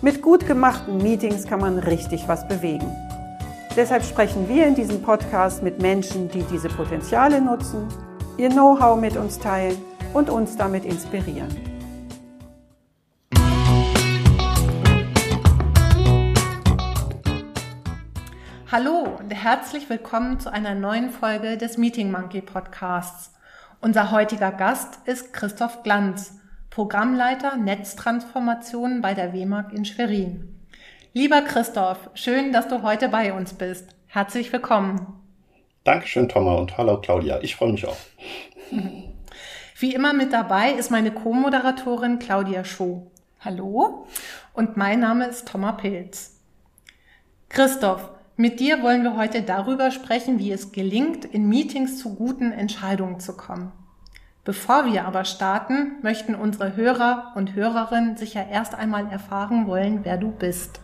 Mit gut gemachten Meetings kann man richtig was bewegen. Deshalb sprechen wir in diesem Podcast mit Menschen, die diese Potenziale nutzen, ihr Know-how mit uns teilen und uns damit inspirieren. Hallo und herzlich willkommen zu einer neuen Folge des Meeting Monkey Podcasts. Unser heutiger Gast ist Christoph Glanz, Programmleiter Netztransformation bei der WMAG in Schwerin. Lieber Christoph, schön, dass du heute bei uns bist. Herzlich willkommen. Dankeschön, Thomas, und hallo Claudia. Ich freue mich auch. Wie immer mit dabei ist meine Co-Moderatorin Claudia Schuh. Hallo. Und mein Name ist Thomas Pilz. Christoph, mit dir wollen wir heute darüber sprechen, wie es gelingt, in Meetings zu guten Entscheidungen zu kommen. Bevor wir aber starten, möchten unsere Hörer und Hörerinnen sicher erst einmal erfahren wollen, wer du bist.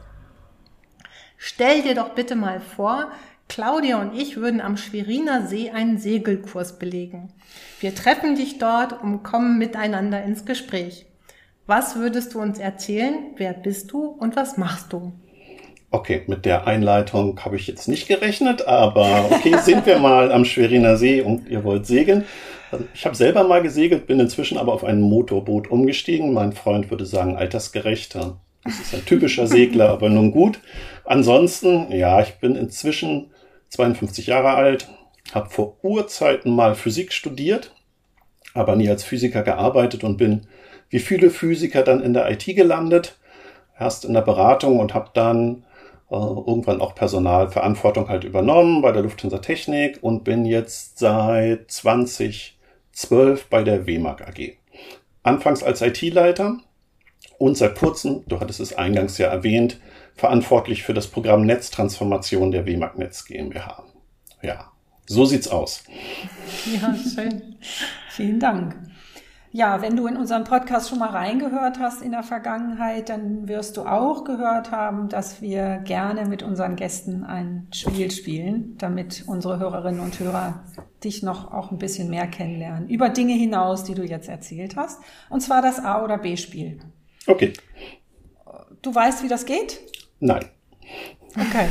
Stell dir doch bitte mal vor, Claudia und ich würden am Schweriner See einen Segelkurs belegen. Wir treffen dich dort und kommen miteinander ins Gespräch. Was würdest du uns erzählen? Wer bist du und was machst du? Okay, mit der Einleitung habe ich jetzt nicht gerechnet, aber okay, sind wir mal am Schweriner See und ihr wollt segeln. Also ich habe selber mal gesegelt, bin inzwischen aber auf ein Motorboot umgestiegen. Mein Freund würde sagen, altersgerechter. Das ist ein typischer Segler, aber nun gut. Ansonsten, ja, ich bin inzwischen 52 Jahre alt, habe vor Urzeiten mal Physik studiert, aber nie als Physiker gearbeitet und bin wie viele Physiker dann in der IT gelandet. Erst in der Beratung und habe dann äh, irgendwann auch Personalverantwortung halt übernommen bei der Lufthansa Technik und bin jetzt seit 2012 bei der WMAG AG. Anfangs als IT-Leiter und seit kurzem, du hattest es eingangs ja erwähnt, verantwortlich für das Programm Netztransformation der WMAG Netz GmbH. Ja, so sieht's aus. Ja, schön. Vielen Dank. Ja, wenn du in unseren Podcast schon mal reingehört hast in der Vergangenheit, dann wirst du auch gehört haben, dass wir gerne mit unseren Gästen ein Spiel spielen, damit unsere Hörerinnen und Hörer dich noch auch ein bisschen mehr kennenlernen. Über Dinge hinaus, die du jetzt erzählt hast. Und zwar das A- oder B-Spiel. Okay. Du weißt, wie das geht? Nein. Okay.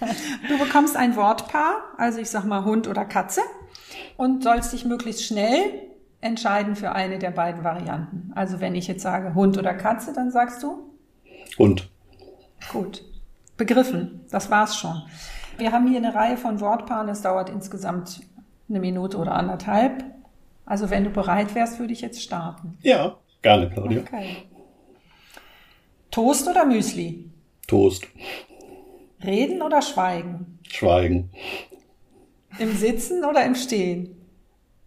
Du bekommst ein Wortpaar, also ich sag mal Hund oder Katze, und sollst dich möglichst schnell entscheiden für eine der beiden Varianten. Also wenn ich jetzt sage Hund oder Katze, dann sagst du? Hund. Gut. Begriffen. Das war's schon. Wir haben hier eine Reihe von Wortpaaren. Es dauert insgesamt eine Minute oder anderthalb. Also wenn du bereit wärst, würde ich jetzt starten. Ja, gerne, Claudia. Okay. Toast oder Müsli? Toast. Reden oder schweigen? Schweigen. Im Sitzen oder im Stehen?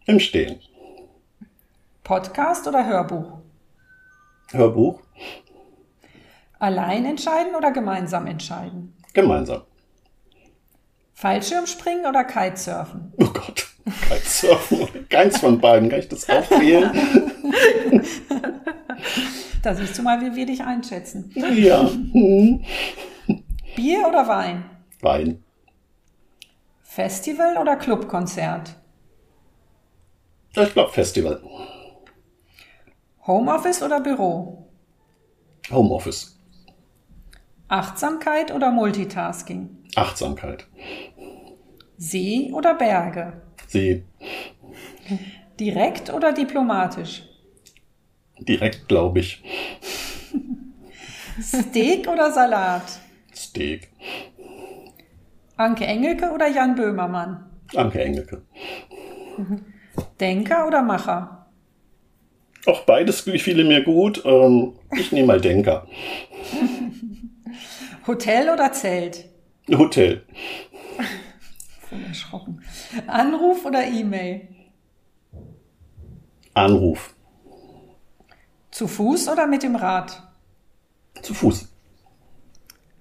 Im Stehen. Podcast oder Hörbuch? Hörbuch. Allein entscheiden oder gemeinsam entscheiden? Gemeinsam. Fallschirmspringen oder Kitesurfen? Oh Gott. Kitesurfen. Keins von beiden. Kann ich das auch wählen? da siehst du mal, wie wir dich einschätzen. Ja. Bier oder Wein? Wein. Festival oder Clubkonzert? Ich glaube Festival. Homeoffice oder Büro? Homeoffice. Achtsamkeit oder Multitasking? Achtsamkeit. See oder Berge? See. Direkt oder diplomatisch? Direkt, glaube ich. Steak oder Salat? Steak. Anke Engelke oder Jan Böhmermann? Anke Engelke. Denker oder Macher? Auch beides gefiele mir gut. Ähm, ich nehme mal Denker. Hotel oder Zelt? Hotel. Voll erschrocken. Anruf oder E-Mail? Anruf. Zu Fuß oder mit dem Rad? Zu Fuß.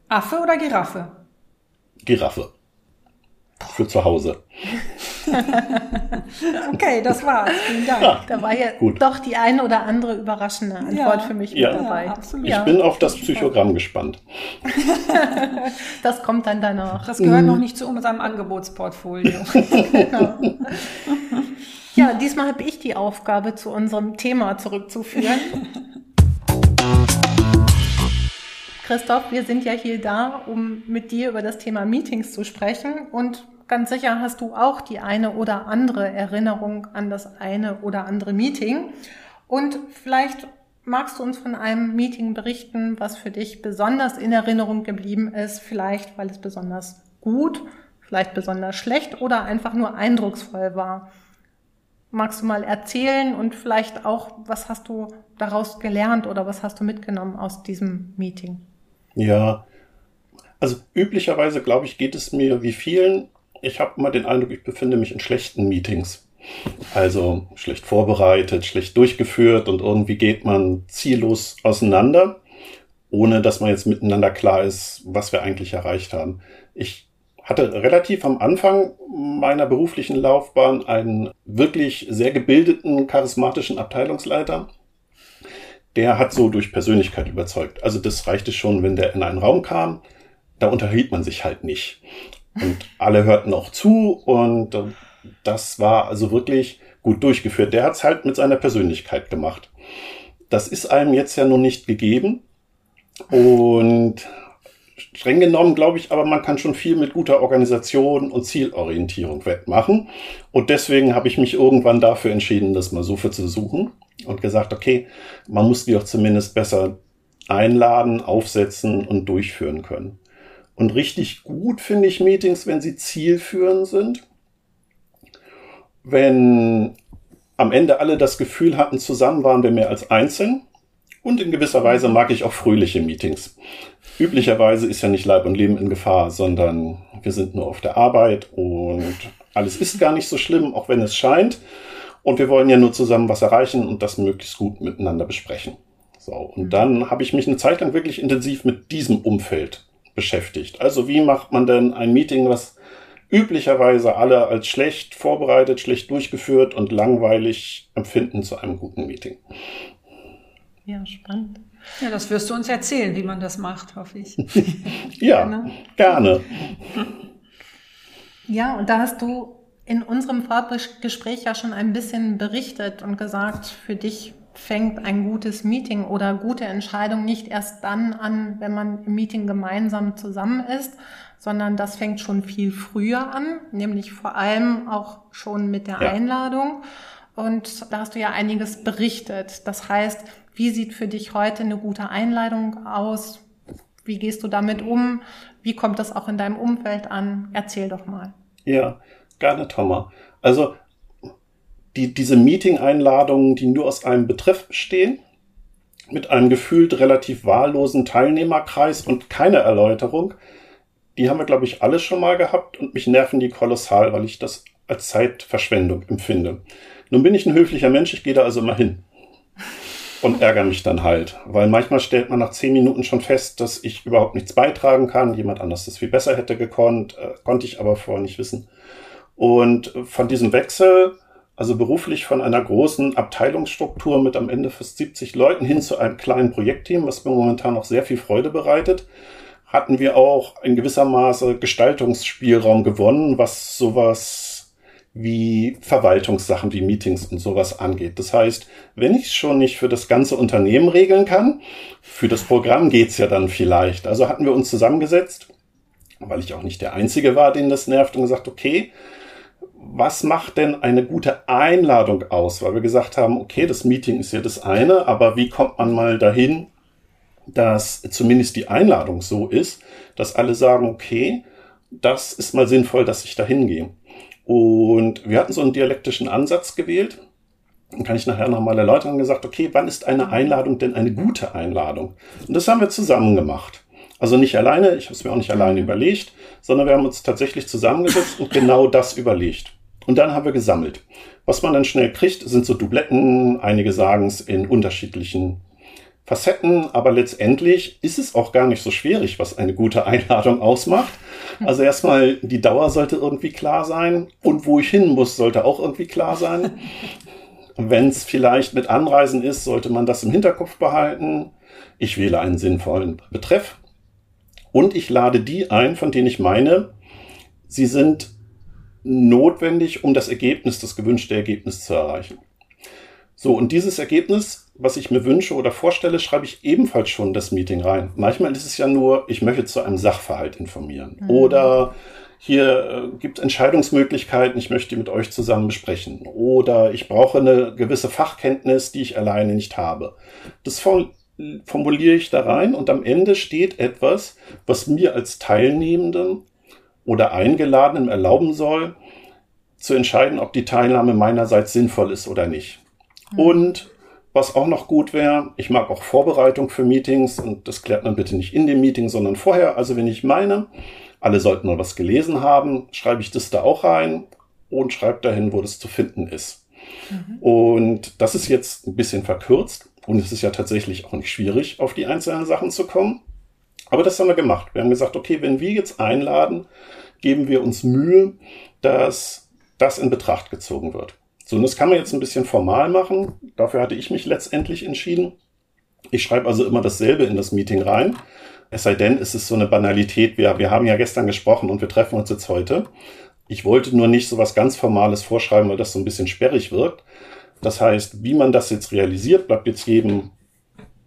Affe oder Giraffe? Giraffe. Für zu Hause. okay, das war's. Vielen Dank. Ja, da war ja gut. doch die eine oder andere überraschende Antwort ja, für mich ja. mit dabei. absolut. Ich bin auf das Psychogramm gespannt. das kommt dann danach. Das gehört mhm. noch nicht zu unserem Angebotsportfolio. genau. Ja, diesmal habe ich die Aufgabe, zu unserem Thema zurückzuführen. Christoph, wir sind ja hier da, um mit dir über das Thema Meetings zu sprechen und ganz sicher hast du auch die eine oder andere Erinnerung an das eine oder andere Meeting. Und vielleicht magst du uns von einem Meeting berichten, was für dich besonders in Erinnerung geblieben ist, vielleicht weil es besonders gut, vielleicht besonders schlecht oder einfach nur eindrucksvoll war. Magst du mal erzählen und vielleicht auch, was hast du daraus gelernt oder was hast du mitgenommen aus diesem Meeting? Ja, also üblicherweise, glaube ich, geht es mir wie vielen ich habe immer den Eindruck, ich befinde mich in schlechten Meetings. Also schlecht vorbereitet, schlecht durchgeführt und irgendwie geht man ziellos auseinander, ohne dass man jetzt miteinander klar ist, was wir eigentlich erreicht haben. Ich hatte relativ am Anfang meiner beruflichen Laufbahn einen wirklich sehr gebildeten, charismatischen Abteilungsleiter. Der hat so durch Persönlichkeit überzeugt. Also das reichte schon, wenn der in einen Raum kam, da unterhielt man sich halt nicht. Und alle hörten auch zu und äh, das war also wirklich gut durchgeführt. Der hat es halt mit seiner Persönlichkeit gemacht. Das ist einem jetzt ja nun nicht gegeben. Und streng genommen glaube ich, aber man kann schon viel mit guter Organisation und Zielorientierung wettmachen. Und deswegen habe ich mich irgendwann dafür entschieden, das mal so für zu suchen und gesagt, okay, man muss die doch zumindest besser einladen, aufsetzen und durchführen können. Und richtig gut finde ich Meetings, wenn sie zielführend sind. Wenn am Ende alle das Gefühl hatten, zusammen waren wir mehr als einzeln. Und in gewisser Weise mag ich auch fröhliche Meetings. Üblicherweise ist ja nicht Leib und Leben in Gefahr, sondern wir sind nur auf der Arbeit und alles ist gar nicht so schlimm, auch wenn es scheint. Und wir wollen ja nur zusammen was erreichen und das möglichst gut miteinander besprechen. So, und dann habe ich mich eine Zeit lang wirklich intensiv mit diesem Umfeld beschäftigt. Also wie macht man denn ein Meeting, was üblicherweise alle als schlecht vorbereitet, schlecht durchgeführt und langweilig empfinden zu einem guten Meeting? Ja, spannend. Ja, das wirst du uns erzählen, wie man das macht, hoffe ich. ja, gerne. gerne. Ja, und da hast du in unserem Vorgespräch ja schon ein bisschen berichtet und gesagt, für dich fängt ein gutes Meeting oder gute Entscheidung nicht erst dann an, wenn man im Meeting gemeinsam zusammen ist, sondern das fängt schon viel früher an, nämlich vor allem auch schon mit der ja. Einladung. Und da hast du ja einiges berichtet. Das heißt, wie sieht für dich heute eine gute Einladung aus? Wie gehst du damit um? Wie kommt das auch in deinem Umfeld an? Erzähl doch mal. Ja, gerne, Thomas. Also die, diese Meeting-Einladungen, die nur aus einem Betreff bestehen, mit einem gefühlt relativ wahllosen Teilnehmerkreis und keine Erläuterung, die haben wir, glaube ich, alle schon mal gehabt und mich nerven die kolossal, weil ich das als Zeitverschwendung empfinde. Nun bin ich ein höflicher Mensch, ich gehe da also immer hin und ärgere mich dann halt, weil manchmal stellt man nach zehn Minuten schon fest, dass ich überhaupt nichts beitragen kann, jemand anders das viel besser hätte gekonnt, äh, konnte ich aber vorher nicht wissen. Und von diesem Wechsel also beruflich von einer großen Abteilungsstruktur mit am Ende fast 70 Leuten hin zu einem kleinen Projektteam, was mir momentan auch sehr viel Freude bereitet, hatten wir auch in gewisser Maße Gestaltungsspielraum gewonnen, was sowas wie Verwaltungssachen wie Meetings und sowas angeht. Das heißt, wenn ich es schon nicht für das ganze Unternehmen regeln kann, für das Programm geht's ja dann vielleicht. Also hatten wir uns zusammengesetzt, weil ich auch nicht der Einzige war, den das nervt und gesagt, okay, was macht denn eine gute Einladung aus? Weil wir gesagt haben, okay, das Meeting ist ja das eine, aber wie kommt man mal dahin, dass zumindest die Einladung so ist, dass alle sagen, okay, das ist mal sinnvoll, dass ich da hingehe. Und wir hatten so einen dialektischen Ansatz gewählt. Dann kann ich nachher nochmal erläutern und gesagt, okay, wann ist eine Einladung denn eine gute Einladung? Und das haben wir zusammen gemacht. Also nicht alleine, ich habe es mir auch nicht alleine überlegt, sondern wir haben uns tatsächlich zusammengesetzt und genau das überlegt. Und dann haben wir gesammelt. Was man dann schnell kriegt, sind so Dubletten. Einige sagen es in unterschiedlichen Facetten, aber letztendlich ist es auch gar nicht so schwierig, was eine gute Einladung ausmacht. Also erstmal, die Dauer sollte irgendwie klar sein und wo ich hin muss, sollte auch irgendwie klar sein. Wenn es vielleicht mit Anreisen ist, sollte man das im Hinterkopf behalten. Ich wähle einen sinnvollen Betreff und ich lade die ein, von denen ich meine, sie sind notwendig, um das Ergebnis, das gewünschte Ergebnis zu erreichen. So, und dieses Ergebnis, was ich mir wünsche oder vorstelle, schreibe ich ebenfalls schon in das Meeting rein. Manchmal ist es ja nur, ich möchte zu einem Sachverhalt informieren. Mhm. Oder hier äh, gibt es Entscheidungsmöglichkeiten, ich möchte die mit euch zusammen besprechen. Oder ich brauche eine gewisse Fachkenntnis, die ich alleine nicht habe. Das formuliere ich da rein und am Ende steht etwas, was mir als Teilnehmendem oder Eingeladenen erlauben soll, zu entscheiden, ob die Teilnahme meinerseits sinnvoll ist oder nicht. Mhm. Und was auch noch gut wäre, ich mag auch Vorbereitung für Meetings und das klärt man bitte nicht in dem Meeting, sondern vorher. Also wenn ich meine, alle sollten mal was gelesen haben, schreibe ich das da auch rein und schreibe dahin, wo das zu finden ist. Mhm. Und das ist jetzt ein bisschen verkürzt und es ist ja tatsächlich auch nicht schwierig, auf die einzelnen Sachen zu kommen. Aber das haben wir gemacht. Wir haben gesagt, okay, wenn wir jetzt einladen, geben wir uns Mühe, dass das in Betracht gezogen wird. So, und das kann man jetzt ein bisschen formal machen. Dafür hatte ich mich letztendlich entschieden. Ich schreibe also immer dasselbe in das Meeting rein. Es sei denn, es ist so eine Banalität. Wir, wir haben ja gestern gesprochen und wir treffen uns jetzt heute. Ich wollte nur nicht so was ganz Formales vorschreiben, weil das so ein bisschen sperrig wirkt. Das heißt, wie man das jetzt realisiert, bleibt jetzt jedem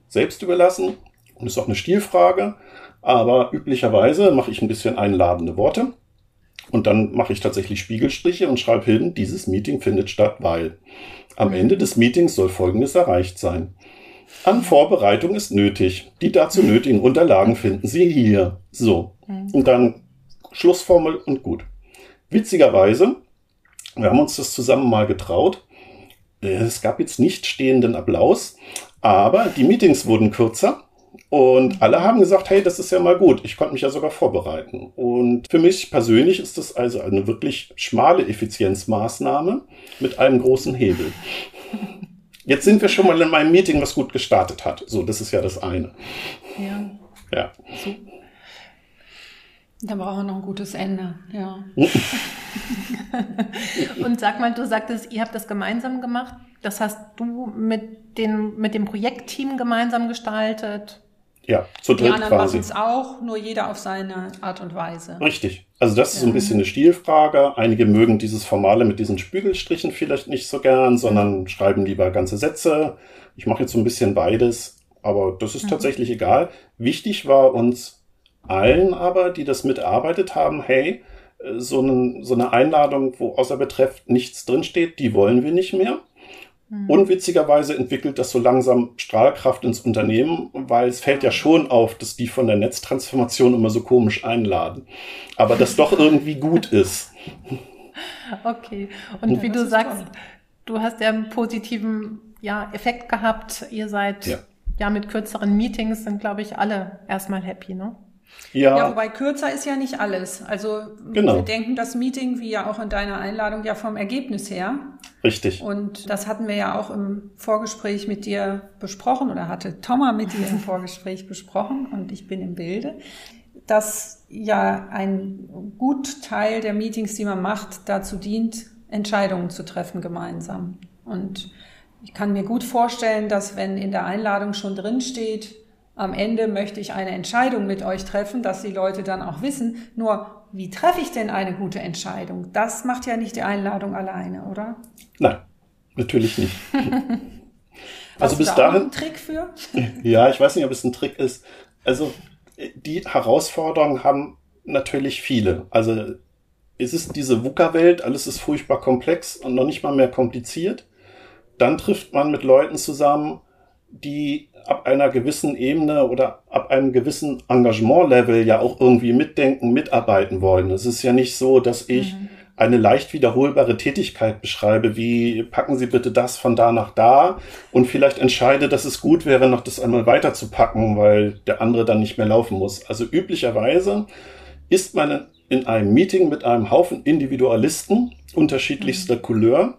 selbst überlassen und ist auch eine Stilfrage. Aber üblicherweise mache ich ein bisschen einladende Worte und dann mache ich tatsächlich Spiegelstriche und schreibe hin, dieses Meeting findet statt, weil am Ende des Meetings soll Folgendes erreicht sein. An Vorbereitung ist nötig. Die dazu nötigen Unterlagen finden Sie hier. So. Und dann Schlussformel und gut. Witzigerweise, wir haben uns das zusammen mal getraut. Es gab jetzt nicht stehenden Applaus, aber die Meetings wurden kürzer und alle haben gesagt, hey, das ist ja mal gut. Ich konnte mich ja sogar vorbereiten. Und für mich persönlich ist das also eine wirklich schmale Effizienzmaßnahme mit einem großen Hebel. Jetzt sind wir schon mal in meinem Meeting, was gut gestartet hat. So, das ist ja das eine. Ja. Ja. Da brauchen wir noch ein gutes Ende, ja. Und sag mal, du sagtest, ihr habt das gemeinsam gemacht. Das hast du mit, den, mit dem Projektteam gemeinsam gestaltet? Ja, zu dritt Die anderen machen es auch, nur jeder auf seine Art und Weise. Richtig. Also das ist so ein bisschen eine Stilfrage. Einige mögen dieses Formale mit diesen Spiegelstrichen vielleicht nicht so gern, sondern schreiben lieber ganze Sätze. Ich mache jetzt so ein bisschen beides, aber das ist mhm. tatsächlich egal. Wichtig war uns allen aber, die das mitarbeitet haben, hey, so, einen, so eine Einladung, wo außer Betreff nichts drinsteht, die wollen wir nicht mehr. Mhm. Und witzigerweise entwickelt das so langsam Strahlkraft ins Unternehmen, weil es fällt ja schon auf, dass die von der Netztransformation immer so komisch einladen. Aber das doch irgendwie gut ist. Okay. Und ja, wie du sagst, toll. du hast ja einen positiven ja, Effekt gehabt. Ihr seid ja. ja mit kürzeren Meetings sind, glaube ich, alle erstmal happy, ne? Ja. ja, wobei kürzer ist ja nicht alles. Also genau. wir denken das Meeting, wie ja auch in deiner Einladung, ja vom Ergebnis her. Richtig. Und das hatten wir ja auch im Vorgespräch mit dir besprochen oder hatte Thomas mit dir im Vorgespräch besprochen und ich bin im Bilde, dass ja ein gut Teil der Meetings, die man macht, dazu dient, Entscheidungen zu treffen gemeinsam. Und ich kann mir gut vorstellen, dass wenn in der Einladung schon drin steht, am Ende möchte ich eine Entscheidung mit euch treffen, dass die Leute dann auch wissen. Nur, wie treffe ich denn eine gute Entscheidung? Das macht ja nicht die Einladung alleine, oder? Nein, natürlich nicht. also bis da dahin. Einen Trick für? ja, ich weiß nicht, ob es ein Trick ist. Also die Herausforderungen haben natürlich viele. Also es ist diese VUCA-Welt, alles ist furchtbar komplex und noch nicht mal mehr kompliziert. Dann trifft man mit Leuten zusammen, die ab einer gewissen Ebene oder ab einem gewissen Engagement-Level ja auch irgendwie mitdenken, mitarbeiten wollen. Es ist ja nicht so, dass ich mhm. eine leicht wiederholbare Tätigkeit beschreibe, wie packen Sie bitte das von da nach da und vielleicht entscheide, dass es gut wäre, noch das einmal weiterzupacken, weil der andere dann nicht mehr laufen muss. Also üblicherweise ist man in einem Meeting mit einem Haufen Individualisten unterschiedlichster mhm. Couleur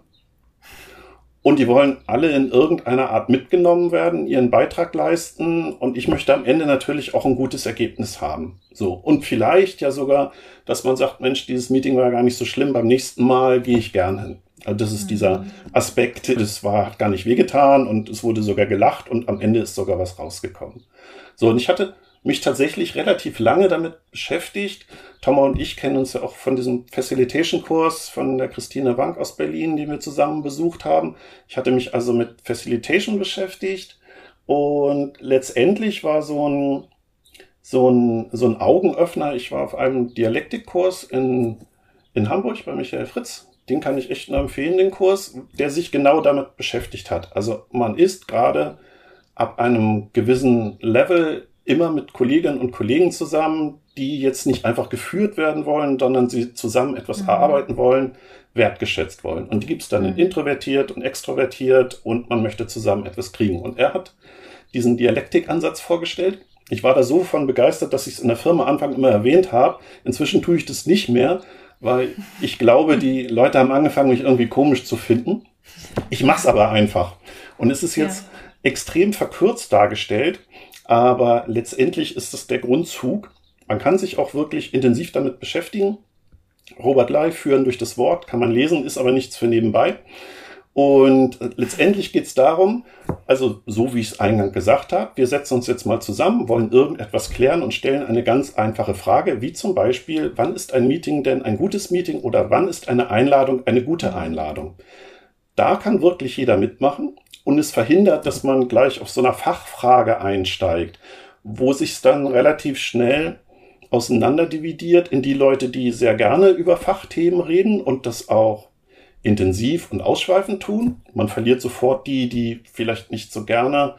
und die wollen alle in irgendeiner Art mitgenommen werden, ihren Beitrag leisten und ich möchte am Ende natürlich auch ein gutes Ergebnis haben. So. Und vielleicht ja sogar, dass man sagt, Mensch, dieses Meeting war gar nicht so schlimm, beim nächsten Mal gehe ich gern hin. Also das ist dieser mhm. Aspekt, das war, hat gar nicht wehgetan und es wurde sogar gelacht und am Ende ist sogar was rausgekommen. So, und ich hatte mich tatsächlich relativ lange damit beschäftigt. Thomas und ich kennen uns ja auch von diesem Facilitation-Kurs von der Christine Wank aus Berlin, den wir zusammen besucht haben. Ich hatte mich also mit Facilitation beschäftigt und letztendlich war so ein, so ein, so ein Augenöffner. Ich war auf einem Dialektikkurs in, in Hamburg bei Michael Fritz. Den kann ich echt nur empfehlen, den Kurs, der sich genau damit beschäftigt hat. Also man ist gerade ab einem gewissen Level immer mit Kolleginnen und Kollegen zusammen, die jetzt nicht einfach geführt werden wollen, sondern sie zusammen etwas mhm. erarbeiten wollen, wertgeschätzt wollen. Und die gibt es dann mhm. in introvertiert und extrovertiert und man möchte zusammen etwas kriegen. Und er hat diesen Dialektikansatz vorgestellt. Ich war da so von begeistert, dass ich es in der Firma Anfang immer erwähnt habe. Inzwischen tue ich das nicht mehr, weil ich glaube, die Leute haben angefangen, mich irgendwie komisch zu finden. Ich mache es aber einfach. Und es ist jetzt ja. extrem verkürzt dargestellt. Aber letztendlich ist es der Grundzug. Man kann sich auch wirklich intensiv damit beschäftigen. Robert Lai führen durch das Wort, kann man lesen, ist aber nichts für nebenbei. Und letztendlich geht es darum, also so wie ich es eingangs gesagt habe, wir setzen uns jetzt mal zusammen, wollen irgendetwas klären und stellen eine ganz einfache Frage, wie zum Beispiel, wann ist ein Meeting denn ein gutes Meeting oder wann ist eine Einladung eine gute Einladung? Da kann wirklich jeder mitmachen und es verhindert, dass man gleich auf so einer Fachfrage einsteigt, wo sich dann relativ schnell auseinanderdividiert in die Leute, die sehr gerne über Fachthemen reden und das auch intensiv und ausschweifend tun. Man verliert sofort die, die vielleicht nicht so gerne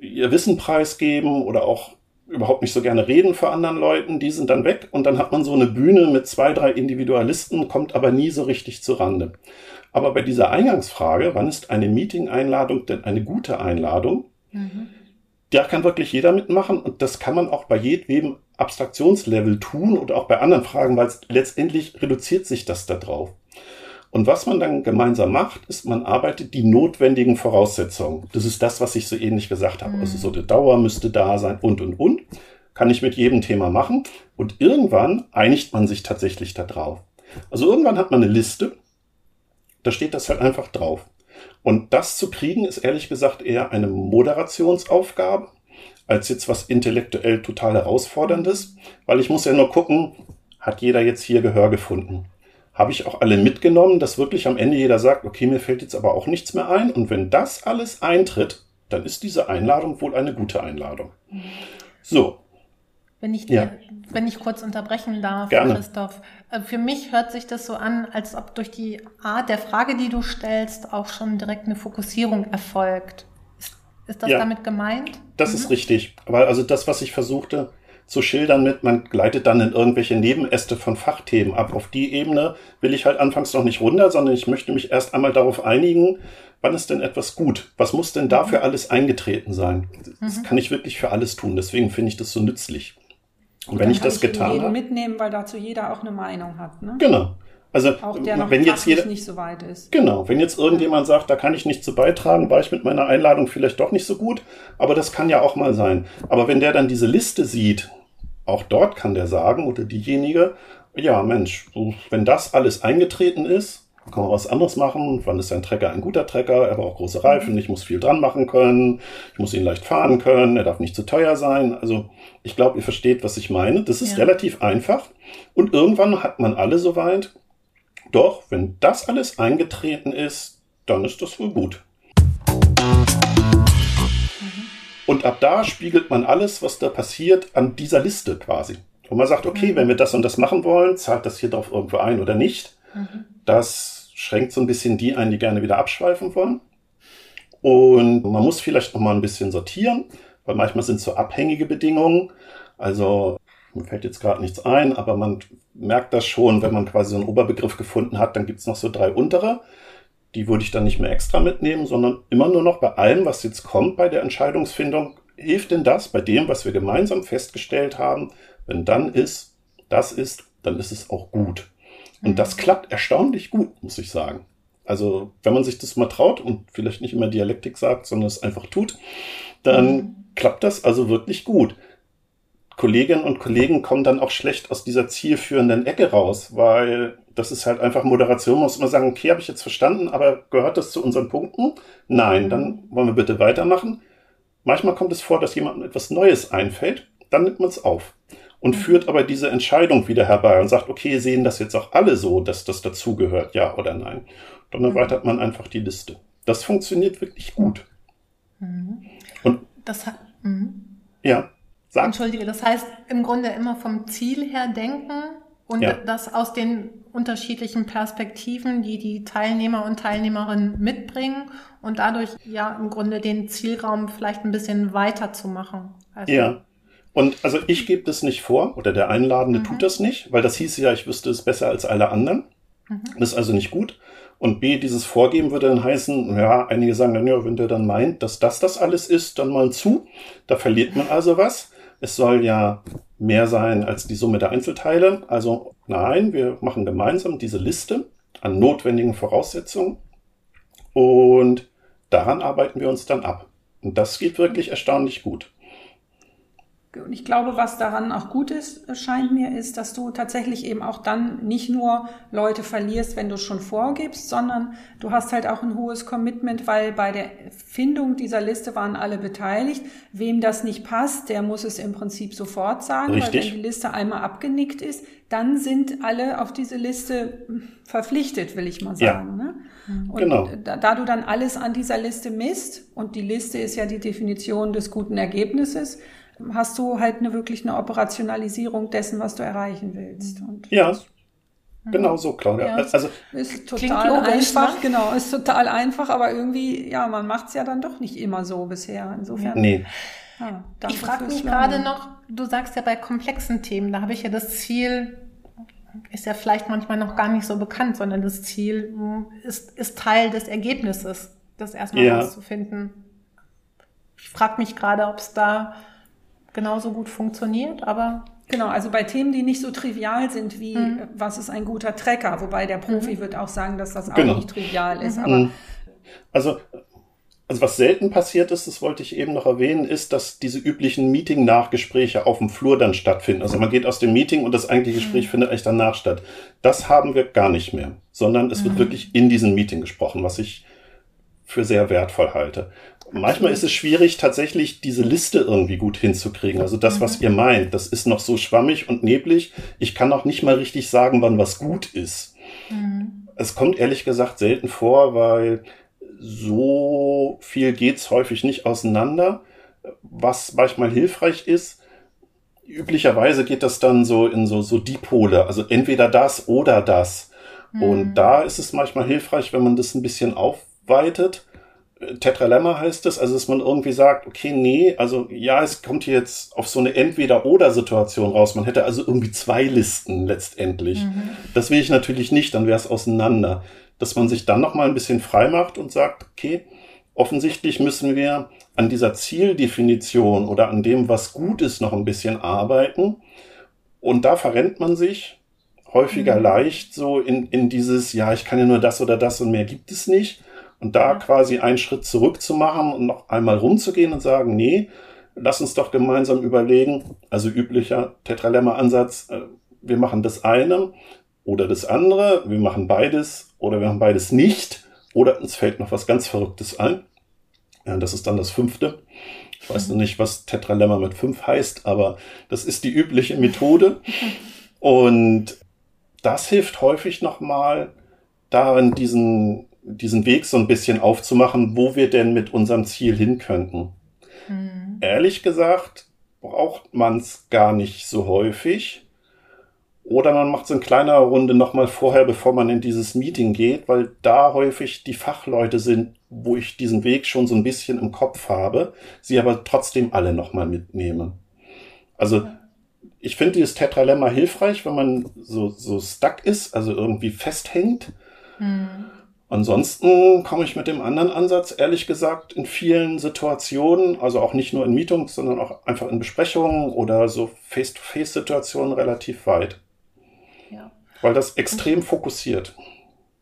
ihr Wissen preisgeben oder auch überhaupt nicht so gerne reden vor anderen Leuten. Die sind dann weg und dann hat man so eine Bühne mit zwei, drei Individualisten, kommt aber nie so richtig zu Rande. Aber bei dieser Eingangsfrage, wann ist eine Meeting-Einladung denn eine gute Einladung? Mhm. Da kann wirklich jeder mitmachen und das kann man auch bei jedem Abstraktionslevel tun oder auch bei anderen Fragen, weil letztendlich reduziert sich das da drauf. Und was man dann gemeinsam macht, ist, man arbeitet die notwendigen Voraussetzungen. Das ist das, was ich so ähnlich gesagt habe. Mhm. Also so die Dauer müsste da sein und, und, und. Kann ich mit jedem Thema machen. Und irgendwann einigt man sich tatsächlich da drauf. Also irgendwann hat man eine Liste da steht das halt einfach drauf. Und das zu kriegen ist ehrlich gesagt eher eine Moderationsaufgabe als jetzt was intellektuell total herausforderndes, weil ich muss ja nur gucken, hat jeder jetzt hier Gehör gefunden? Habe ich auch alle mitgenommen, dass wirklich am Ende jeder sagt, okay, mir fällt jetzt aber auch nichts mehr ein. Und wenn das alles eintritt, dann ist diese Einladung wohl eine gute Einladung. So, wenn ich, dir, ja. wenn ich kurz unterbrechen darf, Gerne. Christoph. Äh, für mich hört sich das so an, als ob durch die Art der Frage, die du stellst, auch schon direkt eine Fokussierung erfolgt. Ist, ist das ja, damit gemeint? Das mhm. ist richtig. Aber also das, was ich versuchte zu schildern mit, man gleitet dann in irgendwelche Nebenäste von Fachthemen ab. Auf die Ebene will ich halt anfangs noch nicht runter, sondern ich möchte mich erst einmal darauf einigen, wann ist denn etwas gut? Was muss denn dafür mhm. alles eingetreten sein? Das mhm. kann ich wirklich für alles tun. Deswegen finde ich das so nützlich. Und wenn ich das ich getan habe. mitnehmen, weil dazu jeder auch eine Meinung hat. Ne? Genau. Also auch der noch wenn jetzt jeder nicht so weit ist. Genau, wenn jetzt irgendjemand sagt, da kann ich nichts zu beitragen, war ich mit meiner Einladung vielleicht doch nicht so gut, aber das kann ja auch mal sein. Aber wenn der dann diese Liste sieht, auch dort kann der sagen oder diejenige, ja Mensch, wenn das alles eingetreten ist, kann man was anderes machen. Wann ist ein Trecker ein guter Trecker? Er braucht große Reifen, ich muss viel dran machen können, ich muss ihn leicht fahren können, er darf nicht zu teuer sein. Also ich glaube, ihr versteht, was ich meine. Das ist ja. relativ einfach. Und irgendwann hat man alle soweit. Doch, wenn das alles eingetreten ist, dann ist das wohl gut. Und ab da spiegelt man alles, was da passiert, an dieser Liste quasi. Und man sagt, okay, mhm. wenn wir das und das machen wollen, zahlt das hier drauf irgendwo ein oder nicht. Mhm. Das schränkt so ein bisschen die ein, die gerne wieder abschweifen wollen. Und man muss vielleicht noch mal ein bisschen sortieren, weil manchmal sind es so abhängige Bedingungen. Also mir fällt jetzt gerade nichts ein, aber man merkt das schon, wenn man quasi so einen Oberbegriff gefunden hat, dann gibt es noch so drei untere. Die würde ich dann nicht mehr extra mitnehmen, sondern immer nur noch bei allem, was jetzt kommt bei der Entscheidungsfindung. Hilft denn das bei dem, was wir gemeinsam festgestellt haben? Wenn dann ist, das ist, dann ist es auch gut. Und das klappt erstaunlich gut, muss ich sagen. Also wenn man sich das mal traut und vielleicht nicht immer Dialektik sagt, sondern es einfach tut, dann mhm. klappt das also wirklich gut. Kolleginnen und Kollegen kommen dann auch schlecht aus dieser zielführenden Ecke raus, weil das ist halt einfach Moderation, muss man sagen, okay, habe ich jetzt verstanden, aber gehört das zu unseren Punkten? Nein, dann wollen wir bitte weitermachen. Manchmal kommt es vor, dass jemandem etwas Neues einfällt, dann nimmt man es auf und mhm. führt aber diese Entscheidung wieder herbei und sagt, okay, sehen das jetzt auch alle so, dass das dazugehört, ja oder nein. Dann mhm. erweitert man einfach die Liste. Das funktioniert wirklich gut. Mhm. Und das hat, mhm. ja. Sag. Entschuldige, das heißt im Grunde immer vom Ziel her denken und ja. das aus den unterschiedlichen Perspektiven, die die Teilnehmer und Teilnehmerinnen mitbringen und dadurch ja im Grunde den Zielraum vielleicht ein bisschen weiter zu machen. Also ja. Und also ich gebe das nicht vor oder der Einladende mhm. tut das nicht, weil das hieß ja, ich wüsste es besser als alle anderen. Mhm. Das ist also nicht gut. Und B, dieses Vorgeben würde dann heißen, ja, einige sagen dann, ja, wenn der dann meint, dass das das alles ist, dann mal zu. Da verliert man also was. Es soll ja mehr sein als die Summe der Einzelteile. Also nein, wir machen gemeinsam diese Liste an notwendigen Voraussetzungen und daran arbeiten wir uns dann ab. Und das geht wirklich erstaunlich gut. Und ich glaube, was daran auch gut ist, scheint mir, ist, dass du tatsächlich eben auch dann nicht nur Leute verlierst, wenn du es schon vorgibst, sondern du hast halt auch ein hohes Commitment, weil bei der Findung dieser Liste waren alle beteiligt. Wem das nicht passt, der muss es im Prinzip sofort sagen, Richtig. weil wenn die Liste einmal abgenickt ist, dann sind alle auf diese Liste verpflichtet, will ich mal sagen. Ja. Ne? Und genau. da, da du dann alles an dieser Liste misst, und die Liste ist ja die Definition des guten Ergebnisses, hast du halt eine wirklich eine Operationalisierung dessen, was du erreichen willst. Und ja, genau so, Claudia. Ja, also ist total logisch, einfach, ne? genau, ist total einfach, aber irgendwie, ja, man macht es ja dann doch nicht immer so bisher. Insofern. Nee. Ja, ich frage mich gerade noch, du sagst ja bei komplexen Themen, da habe ich ja das Ziel, ist ja vielleicht manchmal noch gar nicht so bekannt, sondern das Ziel hm, ist, ist Teil des Ergebnisses, das erstmal ja. rauszufinden. Ich frage mich gerade, ob es da genauso gut funktioniert, aber Genau, also bei Themen, die nicht so trivial sind wie mhm. was ist ein guter Trecker, wobei der Profi mhm. wird auch sagen, dass das auch genau. nicht trivial ist. Mhm. Aber also, also was selten passiert ist, das wollte ich eben noch erwähnen, ist, dass diese üblichen Meeting-Nachgespräche auf dem Flur dann stattfinden. Also man geht aus dem Meeting und das eigentliche Gespräch mhm. findet eigentlich danach statt. Das haben wir gar nicht mehr, sondern es wird mhm. wirklich in diesem Meeting gesprochen, was ich für sehr wertvoll halte. Manchmal ist es schwierig, tatsächlich diese Liste irgendwie gut hinzukriegen. Also das, was mhm. ihr meint, das ist noch so schwammig und neblig. Ich kann auch nicht mal richtig sagen, wann was gut ist. Mhm. Es kommt ehrlich gesagt selten vor, weil so viel geht's häufig nicht auseinander. Was manchmal hilfreich ist, üblicherweise geht das dann so in so, so Dipole, also entweder das oder das. Mhm. Und da ist es manchmal hilfreich, wenn man das ein bisschen aufweitet Tetralemma heißt es, also dass man irgendwie sagt, okay, nee, also ja, es kommt hier jetzt auf so eine Entweder-Oder-Situation raus. Man hätte also irgendwie zwei Listen letztendlich. Mhm. Das will ich natürlich nicht, dann wäre es auseinander. Dass man sich dann nochmal ein bisschen frei macht und sagt, okay, offensichtlich müssen wir an dieser Zieldefinition oder an dem, was gut ist, noch ein bisschen arbeiten. Und da verrennt man sich häufiger mhm. leicht so in, in dieses, ja, ich kann ja nur das oder das und mehr gibt es nicht und da quasi einen Schritt zurück zu machen und noch einmal rumzugehen und sagen, nee, lass uns doch gemeinsam überlegen, also üblicher Tetralemma-Ansatz, äh, wir machen das eine oder das andere, wir machen beides oder wir machen beides nicht oder uns fällt noch was ganz Verrücktes ein. Ja, das ist dann das fünfte. Ich weiß noch nicht, was Tetralemma mit fünf heißt, aber das ist die übliche Methode. Und das hilft häufig nochmal darin, diesen diesen Weg so ein bisschen aufzumachen, wo wir denn mit unserem Ziel hin könnten. Mhm. Ehrlich gesagt, braucht man es gar nicht so häufig. Oder man macht so eine kleinere Runde nochmal vorher, bevor man in dieses Meeting geht, weil da häufig die Fachleute sind, wo ich diesen Weg schon so ein bisschen im Kopf habe, sie aber trotzdem alle nochmal mitnehme. Also ich finde dieses Tetralemma hilfreich, wenn man so, so stuck ist, also irgendwie festhängt. Mhm. Ansonsten komme ich mit dem anderen Ansatz, ehrlich gesagt, in vielen Situationen, also auch nicht nur in Meetings, sondern auch einfach in Besprechungen oder so Face-to-Face-Situationen relativ weit. Ja. Weil das extrem fokussiert.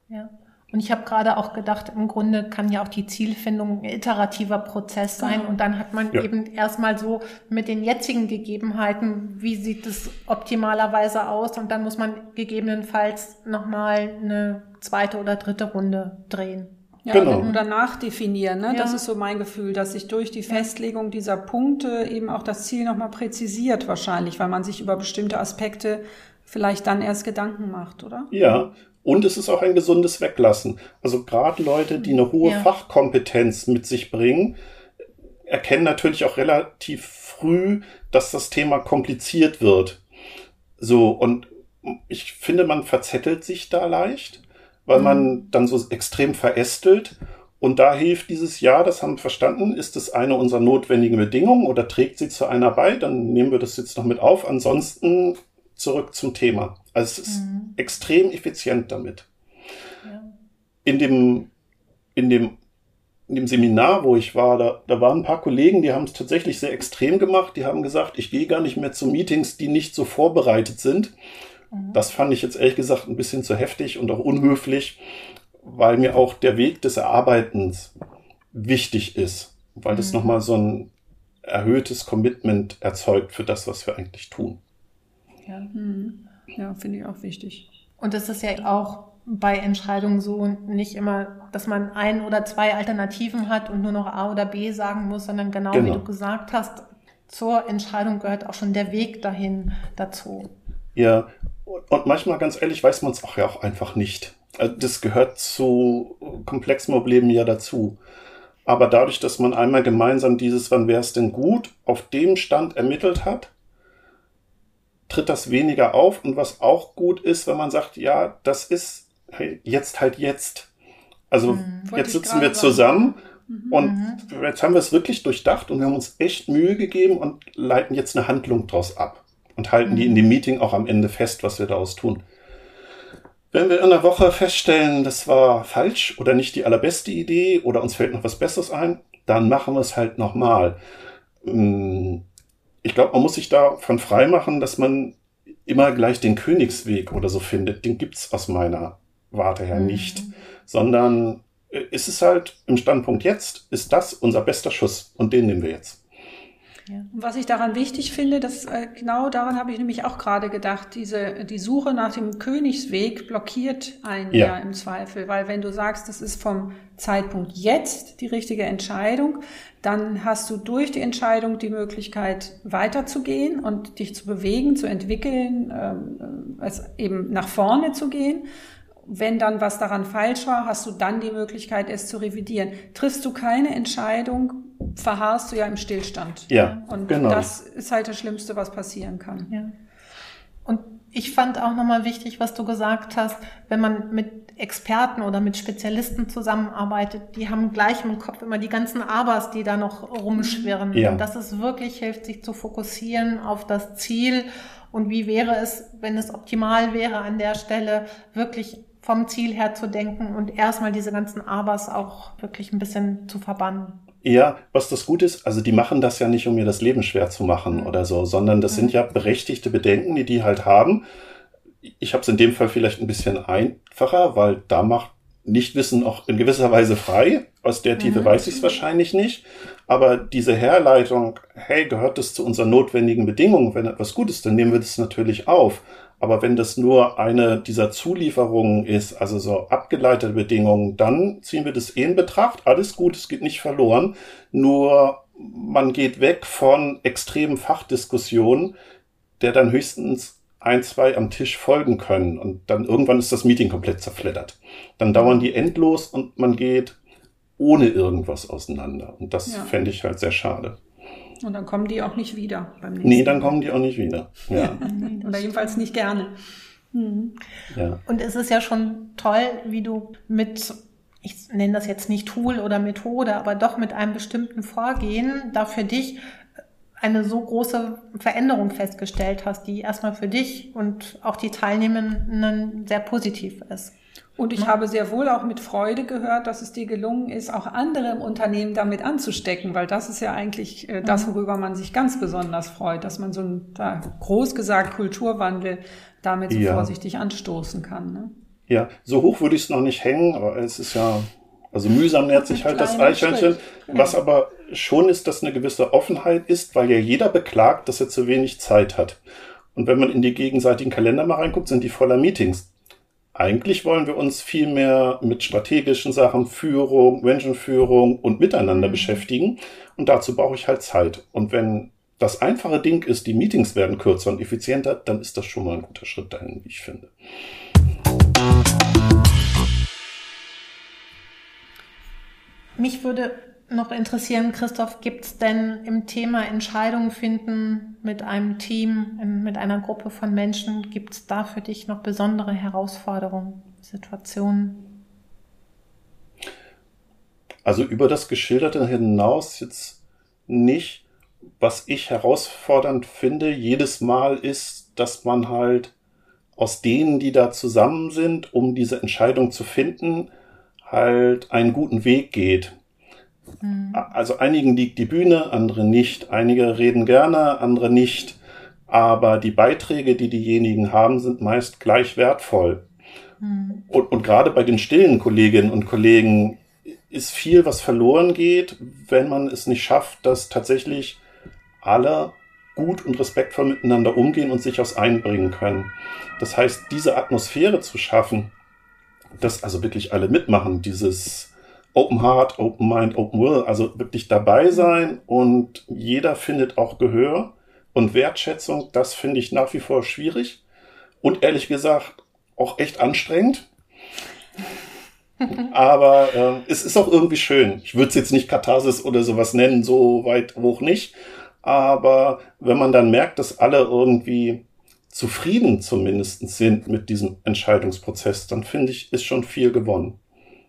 Ja. Und ich habe gerade auch gedacht, im Grunde kann ja auch die Zielfindung ein iterativer Prozess sein. Und dann hat man ja. eben erstmal so mit den jetzigen Gegebenheiten, wie sieht es optimalerweise aus? Und dann muss man gegebenenfalls nochmal eine zweite oder dritte Runde drehen. Ja, genau. oder nachdefinieren. Ne? Ja. Das ist so mein Gefühl, dass sich durch die Festlegung dieser Punkte eben auch das Ziel nochmal präzisiert wahrscheinlich, weil man sich über bestimmte Aspekte vielleicht dann erst Gedanken macht, oder? Ja, und es ist auch ein gesundes Weglassen. Also gerade Leute, die eine hohe ja. Fachkompetenz mit sich bringen, erkennen natürlich auch relativ früh, dass das Thema kompliziert wird. So, und ich finde, man verzettelt sich da leicht, weil mhm. man dann so extrem verästelt. Und da hilft dieses Jahr, das haben wir verstanden, ist es eine unserer notwendigen Bedingungen oder trägt sie zu einer bei, dann nehmen wir das jetzt noch mit auf. Ansonsten zurück zum Thema. Also es ist mhm. extrem effizient damit. Ja. In dem, in dem, in dem Seminar, wo ich war, da, da waren ein paar Kollegen, die haben es tatsächlich sehr extrem gemacht. Die haben gesagt, ich gehe gar nicht mehr zu Meetings, die nicht so vorbereitet sind. Mhm. Das fand ich jetzt ehrlich gesagt ein bisschen zu heftig und auch unhöflich, weil mir auch der Weg des Erarbeitens wichtig ist, weil mhm. das nochmal so ein erhöhtes Commitment erzeugt für das, was wir eigentlich tun. Ja, hm. Ja finde ich auch wichtig. Und es ist ja auch bei Entscheidungen so nicht immer, dass man ein oder zwei Alternativen hat und nur noch A oder B sagen muss, sondern genau, genau. wie du gesagt hast, zur Entscheidung gehört auch schon der Weg dahin dazu. Ja, und manchmal, ganz ehrlich, weiß man es auch ja auch einfach nicht. Also das gehört zu komplexen Problemen ja dazu. Aber dadurch, dass man einmal gemeinsam dieses, wann wäre es denn gut, auf dem Stand ermittelt hat, tritt das weniger auf. Und was auch gut ist, wenn man sagt, ja, das ist jetzt halt jetzt. Also mhm. jetzt sitzen wir zusammen mhm. und mhm. jetzt haben wir es wirklich durchdacht und wir haben uns echt Mühe gegeben und leiten jetzt eine Handlung draus ab und halten mhm. die in dem Meeting auch am Ende fest, was wir daraus tun. Wenn wir in einer Woche feststellen, das war falsch oder nicht die allerbeste Idee oder uns fällt noch was Besseres ein, dann machen wir es halt nochmal. Ich glaube, man muss sich davon freimachen, dass man immer gleich den Königsweg oder so findet. Den gibt's aus meiner Warte her mhm. nicht. Sondern äh, ist es halt im Standpunkt jetzt, ist das unser bester Schuss und den nehmen wir jetzt. Ja. Was ich daran wichtig finde, dass äh, genau daran habe ich nämlich auch gerade gedacht, diese die Suche nach dem Königsweg blockiert einen ja. ja im Zweifel, weil wenn du sagst, das ist vom Zeitpunkt jetzt die richtige Entscheidung, dann hast du durch die Entscheidung die Möglichkeit weiterzugehen und dich zu bewegen, zu entwickeln, ähm, also eben nach vorne zu gehen. Wenn dann was daran falsch war, hast du dann die Möglichkeit, es zu revidieren. Triffst du keine Entscheidung, verharrst du ja im Stillstand. Ja, und genau. das ist halt das Schlimmste, was passieren kann. Ja. Und ich fand auch nochmal wichtig, was du gesagt hast, wenn man mit Experten oder mit Spezialisten zusammenarbeitet, die haben gleich im Kopf immer die ganzen Abers, die da noch rumschwirren. Ja. Und dass es wirklich hilft, sich zu fokussieren auf das Ziel und wie wäre es, wenn es optimal wäre an der Stelle, wirklich vom Ziel her zu denken und erstmal diese ganzen Abers auch wirklich ein bisschen zu verbannen. Ja, was das Gute ist, also die machen das ja nicht, um mir das Leben schwer zu machen mhm. oder so, sondern das mhm. sind ja berechtigte Bedenken, die die halt haben. Ich habe es in dem Fall vielleicht ein bisschen einfacher, weil da macht Nichtwissen auch in gewisser Weise frei. Aus der Tiefe mhm. weiß ich es wahrscheinlich nicht. Aber diese Herleitung, hey, gehört das zu unseren notwendigen Bedingungen? Wenn etwas gut ist, dann nehmen wir das natürlich auf. Aber wenn das nur eine dieser Zulieferungen ist, also so abgeleitete Bedingungen, dann ziehen wir das eh in Betracht. Alles gut, es geht nicht verloren. Nur man geht weg von extremen Fachdiskussionen, der dann höchstens ein, zwei am Tisch folgen können. Und dann irgendwann ist das Meeting komplett zerfleddert. Dann dauern die endlos und man geht ohne irgendwas auseinander. Und das ja. fände ich halt sehr schade. Und dann kommen die auch nicht wieder beim nächsten Nee, dann kommen die auch nicht wieder. Ja. Oder jedenfalls nicht gerne. Mhm. Ja. Und es ist ja schon toll, wie du mit, ich nenne das jetzt nicht Tool oder Methode, aber doch mit einem bestimmten Vorgehen da für dich eine so große Veränderung festgestellt hast, die erstmal für dich und auch die Teilnehmenden sehr positiv ist. Und ich habe sehr wohl auch mit Freude gehört, dass es dir gelungen ist, auch andere im Unternehmen damit anzustecken, weil das ist ja eigentlich äh, das, mhm. worüber man sich ganz besonders freut, dass man so ein, da, groß gesagt, Kulturwandel damit so ja. vorsichtig anstoßen kann. Ne? Ja, so hoch würde ich es noch nicht hängen, aber es ist ja, also mühsam nährt sich halt das Eichhörnchen. Genau. Was aber schon ist, dass eine gewisse Offenheit ist, weil ja jeder beklagt, dass er zu wenig Zeit hat. Und wenn man in die gegenseitigen Kalender mal reinguckt, sind die voller Meetings. Eigentlich wollen wir uns viel mehr mit strategischen Sachen, Führung, Menschenführung und Miteinander mhm. beschäftigen. Und dazu brauche ich halt Zeit. Und wenn das einfache Ding ist, die Meetings werden kürzer und effizienter, dann ist das schon mal ein guter Schritt dahin, wie ich finde. Mich würde noch interessieren, Christoph, gibt es denn im Thema Entscheidungen finden mit einem Team, mit einer Gruppe von Menschen, gibt es da für dich noch besondere Herausforderungen, Situationen? Also über das Geschilderte hinaus jetzt nicht. Was ich herausfordernd finde, jedes Mal ist, dass man halt aus denen, die da zusammen sind, um diese Entscheidung zu finden, halt einen guten Weg geht. Mhm. Also einigen liegt die Bühne, andere nicht. Einige reden gerne, andere nicht. Aber die Beiträge, die diejenigen haben, sind meist gleich wertvoll. Mhm. Und, und gerade bei den stillen Kolleginnen und Kollegen ist viel, was verloren geht, wenn man es nicht schafft, dass tatsächlich alle gut und respektvoll miteinander umgehen und sich aus einbringen können. Das heißt, diese Atmosphäre zu schaffen, dass also wirklich alle mitmachen, dieses Open Heart, Open Mind, Open Will, also wirklich dabei sein und jeder findet auch Gehör und Wertschätzung, das finde ich nach wie vor schwierig und ehrlich gesagt auch echt anstrengend. Aber äh, es ist auch irgendwie schön. Ich würde es jetzt nicht Katharsis oder sowas nennen, so weit hoch nicht. Aber wenn man dann merkt, dass alle irgendwie zufrieden zumindest sind mit diesem Entscheidungsprozess, dann finde ich, ist schon viel gewonnen.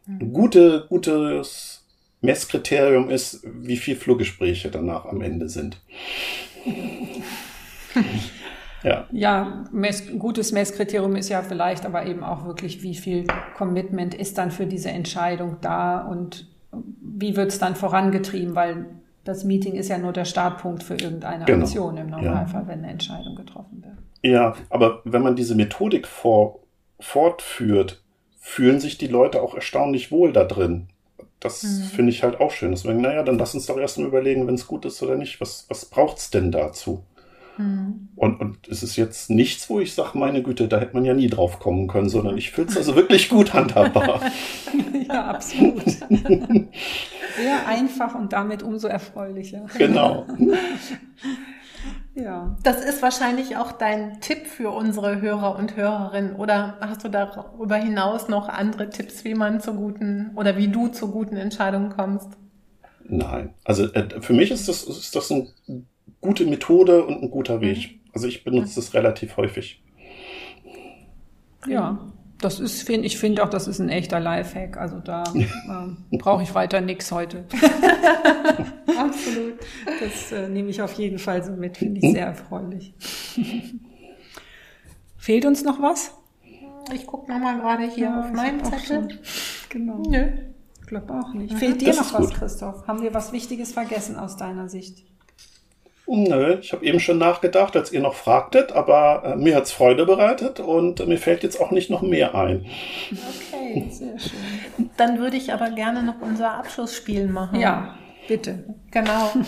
Ein mhm. gute, gutes Messkriterium ist, wie viel Fluggespräche danach am Ende sind. ja, ja Mess, gutes Messkriterium ist ja vielleicht aber eben auch wirklich, wie viel Commitment ist dann für diese Entscheidung da und wie wird es dann vorangetrieben, weil das Meeting ist ja nur der Startpunkt für irgendeine genau. Aktion im Normalfall, ja. wenn eine Entscheidung getroffen wird. Ja, aber wenn man diese Methodik vor, fortführt, fühlen sich die Leute auch erstaunlich wohl da drin. Das mhm. finde ich halt auch schön. Deswegen, naja, dann lass uns doch erstmal überlegen, wenn es gut ist oder nicht. Was, was braucht es denn dazu? Mhm. Und, und es ist jetzt nichts, wo ich sage, meine Güte, da hätte man ja nie drauf kommen können, sondern ich finde es also wirklich gut handhabbar. ja, absolut. Sehr einfach und damit umso erfreulicher. Genau. Ja. Das ist wahrscheinlich auch dein Tipp für unsere Hörer und Hörerinnen. Oder hast du darüber hinaus noch andere Tipps, wie man zu guten oder wie du zu guten Entscheidungen kommst? Nein. Also äh, für mich ist das, ist das eine gute Methode und ein guter Weg. Also ich benutze das relativ häufig. Ja, das ist, find, ich finde auch, das ist ein echter Lifehack. Also da äh, brauche ich weiter nichts heute. Absolut. Das äh, nehme ich auf jeden Fall so mit, finde ich sehr erfreulich. Fehlt uns noch was? Ich gucke nochmal gerade hier ja, auf meinen Zettel. Genau. Nö. Ich glaube auch nicht. Fehlt dir noch was, gut. Christoph? Haben wir was Wichtiges vergessen aus deiner Sicht? Nö, ich habe eben schon nachgedacht, als ihr noch fragtet, aber äh, mir hat's Freude bereitet und äh, mir fällt jetzt auch nicht noch mehr ein. Okay, sehr schön. Dann würde ich aber gerne noch unser Abschlussspiel machen. Ja, bitte. Genau.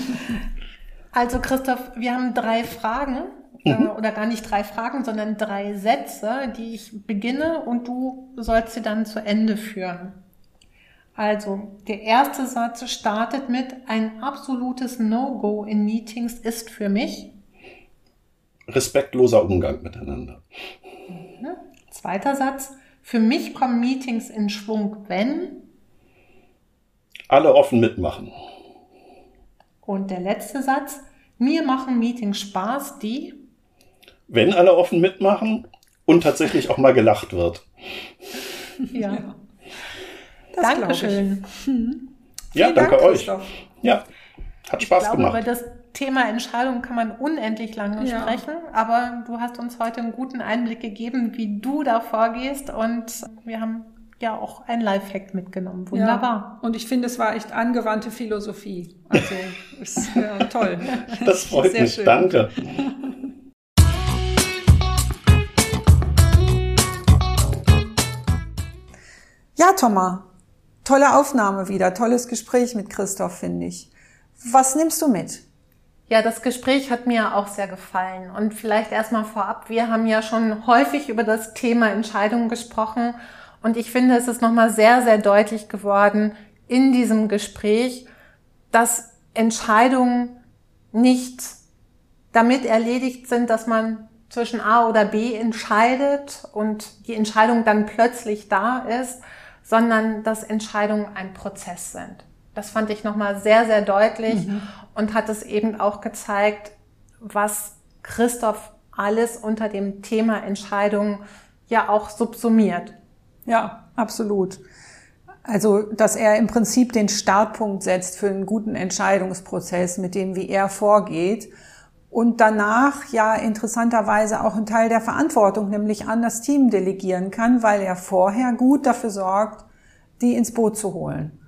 Also Christoph, wir haben drei Fragen äh, mhm. oder gar nicht drei Fragen, sondern drei Sätze, die ich beginne und du sollst sie dann zu Ende führen. Also, der erste Satz startet mit, ein absolutes No-Go in Meetings ist für mich. Respektloser Umgang miteinander. Mhm. Zweiter Satz, für mich kommen Meetings in Schwung, wenn. Alle offen mitmachen. Und der letzte Satz, mir machen Meetings Spaß, die. Wenn alle offen mitmachen und tatsächlich auch mal gelacht wird. Ja. Das Dankeschön. Hm. Ja, danke Dank, euch. Christoph. Ja, hat Spaß ich glaube, gemacht. Über das Thema Entscheidung kann man unendlich lange ja. sprechen, aber du hast uns heute einen guten Einblick gegeben, wie du da vorgehst und wir haben ja auch ein Lifehack mitgenommen. Wunderbar. Ja, und ich finde, es war echt angewandte Philosophie. Also ist ja, toll. Das freut Sehr mich. Schön. Danke. Ja, Thomas, tolle Aufnahme wieder, tolles Gespräch mit Christoph, finde ich. Was nimmst du mit? Ja, das Gespräch hat mir auch sehr gefallen. Und vielleicht erstmal vorab, wir haben ja schon häufig über das Thema Entscheidungen gesprochen. Und ich finde, es ist nochmal sehr, sehr deutlich geworden in diesem Gespräch, dass Entscheidungen nicht damit erledigt sind, dass man zwischen A oder B entscheidet und die Entscheidung dann plötzlich da ist, sondern dass Entscheidungen ein Prozess sind. Das fand ich nochmal sehr, sehr deutlich mhm. und hat es eben auch gezeigt, was Christoph alles unter dem Thema Entscheidungen ja auch subsumiert. Ja, absolut. Also, dass er im Prinzip den Startpunkt setzt für einen guten Entscheidungsprozess, mit dem, wie er vorgeht. Und danach ja interessanterweise auch einen Teil der Verantwortung, nämlich an das Team delegieren kann, weil er vorher gut dafür sorgt, die ins Boot zu holen.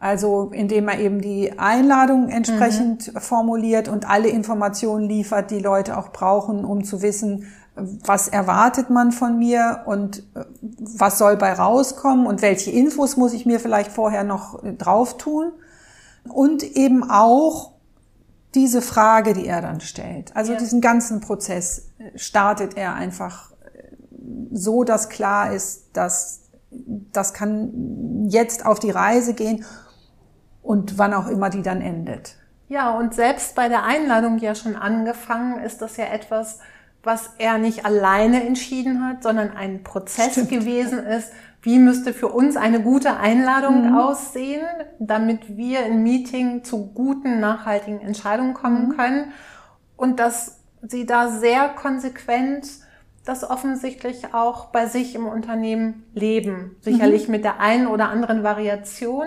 Also indem er eben die Einladung entsprechend mhm. formuliert und alle Informationen liefert, die Leute auch brauchen, um zu wissen, was erwartet man von mir und äh, was soll bei rauskommen und welche Infos muss ich mir vielleicht vorher noch drauf tun. Und eben auch diese Frage, die er dann stellt. Also ja. diesen ganzen Prozess startet er einfach so, dass klar ist, dass das kann jetzt auf die Reise gehen und wann auch immer die dann endet. Ja, und selbst bei der Einladung ja schon angefangen ist das ja etwas, was er nicht alleine entschieden hat, sondern ein Prozess Stimmt. gewesen ist. Wie müsste für uns eine gute Einladung mhm. aussehen, damit wir im Meeting zu guten, nachhaltigen Entscheidungen kommen mhm. können? Und dass sie da sehr konsequent das offensichtlich auch bei sich im Unternehmen leben. Sicherlich mhm. mit der einen oder anderen Variation.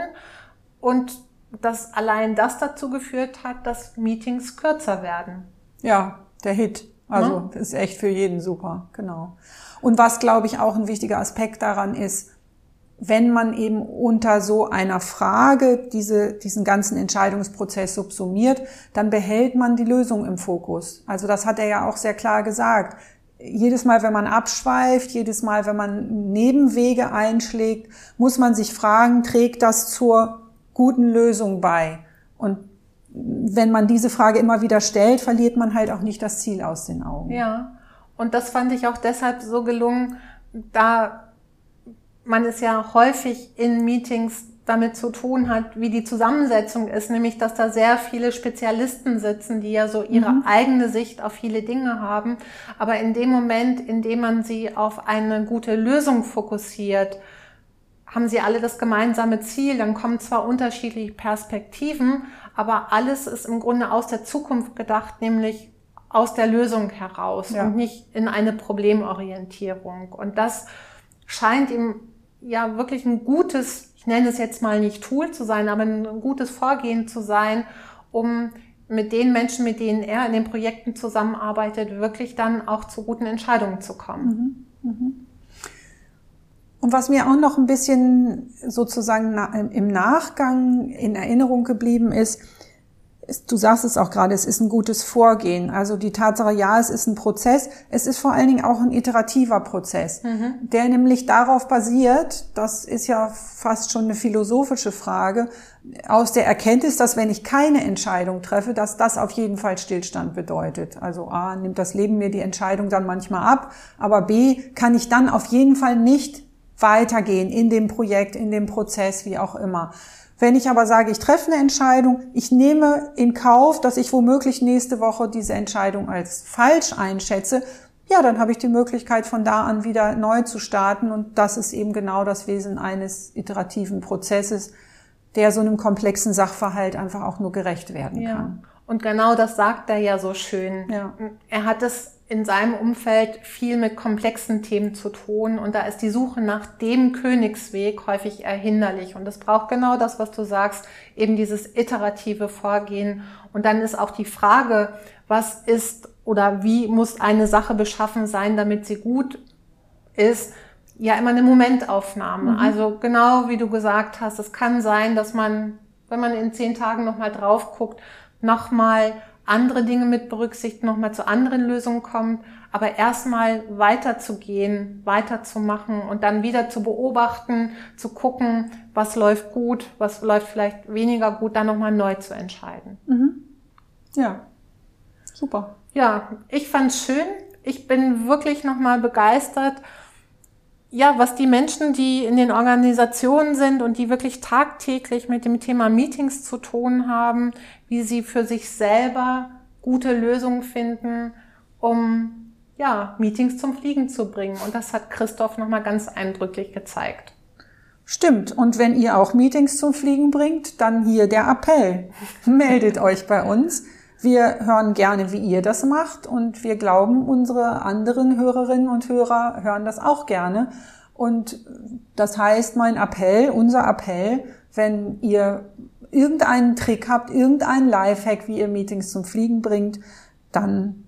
Und dass allein das dazu geführt hat, dass Meetings kürzer werden. Ja, der Hit. Also ja. ist echt für jeden super, genau. Und was, glaube ich, auch ein wichtiger Aspekt daran ist, wenn man eben unter so einer Frage diese, diesen ganzen Entscheidungsprozess subsumiert, dann behält man die Lösung im Fokus. Also das hat er ja auch sehr klar gesagt. Jedes Mal, wenn man abschweift, jedes Mal, wenn man Nebenwege einschlägt, muss man sich fragen, trägt das zur guten Lösung bei. Und wenn man diese Frage immer wieder stellt, verliert man halt auch nicht das Ziel aus den Augen. Ja, und das fand ich auch deshalb so gelungen, da man es ja häufig in Meetings damit zu tun hat, wie die Zusammensetzung ist, nämlich dass da sehr viele Spezialisten sitzen, die ja so ihre mhm. eigene Sicht auf viele Dinge haben. Aber in dem Moment, in dem man sie auf eine gute Lösung fokussiert, haben sie alle das gemeinsame Ziel, dann kommen zwar unterschiedliche Perspektiven, aber alles ist im Grunde aus der Zukunft gedacht, nämlich aus der Lösung heraus ja. und nicht in eine Problemorientierung. Und das scheint ihm ja wirklich ein gutes, ich nenne es jetzt mal nicht Tool zu sein, aber ein gutes Vorgehen zu sein, um mit den Menschen, mit denen er in den Projekten zusammenarbeitet, wirklich dann auch zu guten Entscheidungen zu kommen. Mhm. Mhm. Und was mir auch noch ein bisschen sozusagen im Nachgang in Erinnerung geblieben ist, ist, du sagst es auch gerade, es ist ein gutes Vorgehen. Also die Tatsache, ja, es ist ein Prozess, es ist vor allen Dingen auch ein iterativer Prozess, mhm. der nämlich darauf basiert, das ist ja fast schon eine philosophische Frage, aus der Erkenntnis, dass wenn ich keine Entscheidung treffe, dass das auf jeden Fall Stillstand bedeutet. Also A, nimmt das Leben mir die Entscheidung dann manchmal ab, aber B, kann ich dann auf jeden Fall nicht weitergehen in dem Projekt, in dem Prozess, wie auch immer. Wenn ich aber sage, ich treffe eine Entscheidung, ich nehme in Kauf, dass ich womöglich nächste Woche diese Entscheidung als falsch einschätze, ja, dann habe ich die Möglichkeit, von da an wieder neu zu starten. Und das ist eben genau das Wesen eines iterativen Prozesses, der so einem komplexen Sachverhalt einfach auch nur gerecht werden ja. kann. Und genau das sagt er ja so schön. Ja. Er hat es in seinem Umfeld viel mit komplexen Themen zu tun und da ist die Suche nach dem Königsweg häufig eher hinderlich und es braucht genau das, was du sagst, eben dieses iterative Vorgehen und dann ist auch die Frage, was ist oder wie muss eine Sache beschaffen sein, damit sie gut ist, ja immer eine Momentaufnahme. Mhm. Also genau wie du gesagt hast, es kann sein, dass man, wenn man in zehn Tagen nochmal drauf guckt, nochmal andere Dinge mit berücksichtigt, nochmal zu anderen Lösungen kommt, aber erstmal weiterzugehen, weiterzumachen und dann wieder zu beobachten, zu gucken, was läuft gut, was läuft vielleicht weniger gut, dann nochmal neu zu entscheiden. Mhm. Ja, super. Ja, ich fand's schön. Ich bin wirklich nochmal begeistert ja, was die Menschen, die in den Organisationen sind und die wirklich tagtäglich mit dem Thema Meetings zu tun haben, wie sie für sich selber gute Lösungen finden, um ja, Meetings zum Fliegen zu bringen. Und das hat Christoph nochmal ganz eindrücklich gezeigt. Stimmt. Und wenn ihr auch Meetings zum Fliegen bringt, dann hier der Appell. Meldet euch bei uns. Wir hören gerne, wie ihr das macht und wir glauben, unsere anderen Hörerinnen und Hörer hören das auch gerne. Und das heißt, mein Appell, unser Appell, wenn ihr irgendeinen Trick habt, irgendeinen Lifehack, wie ihr Meetings zum Fliegen bringt, dann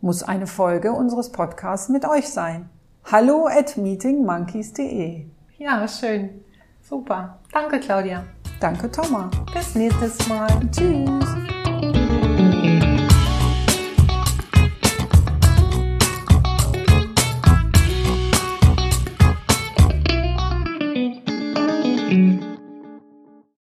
muss eine Folge unseres Podcasts mit euch sein. Hallo at meetingmonkeys.de. Ja, schön. Super. Danke, Claudia. Danke, Thomas. Bis nächstes Mal. Tschüss.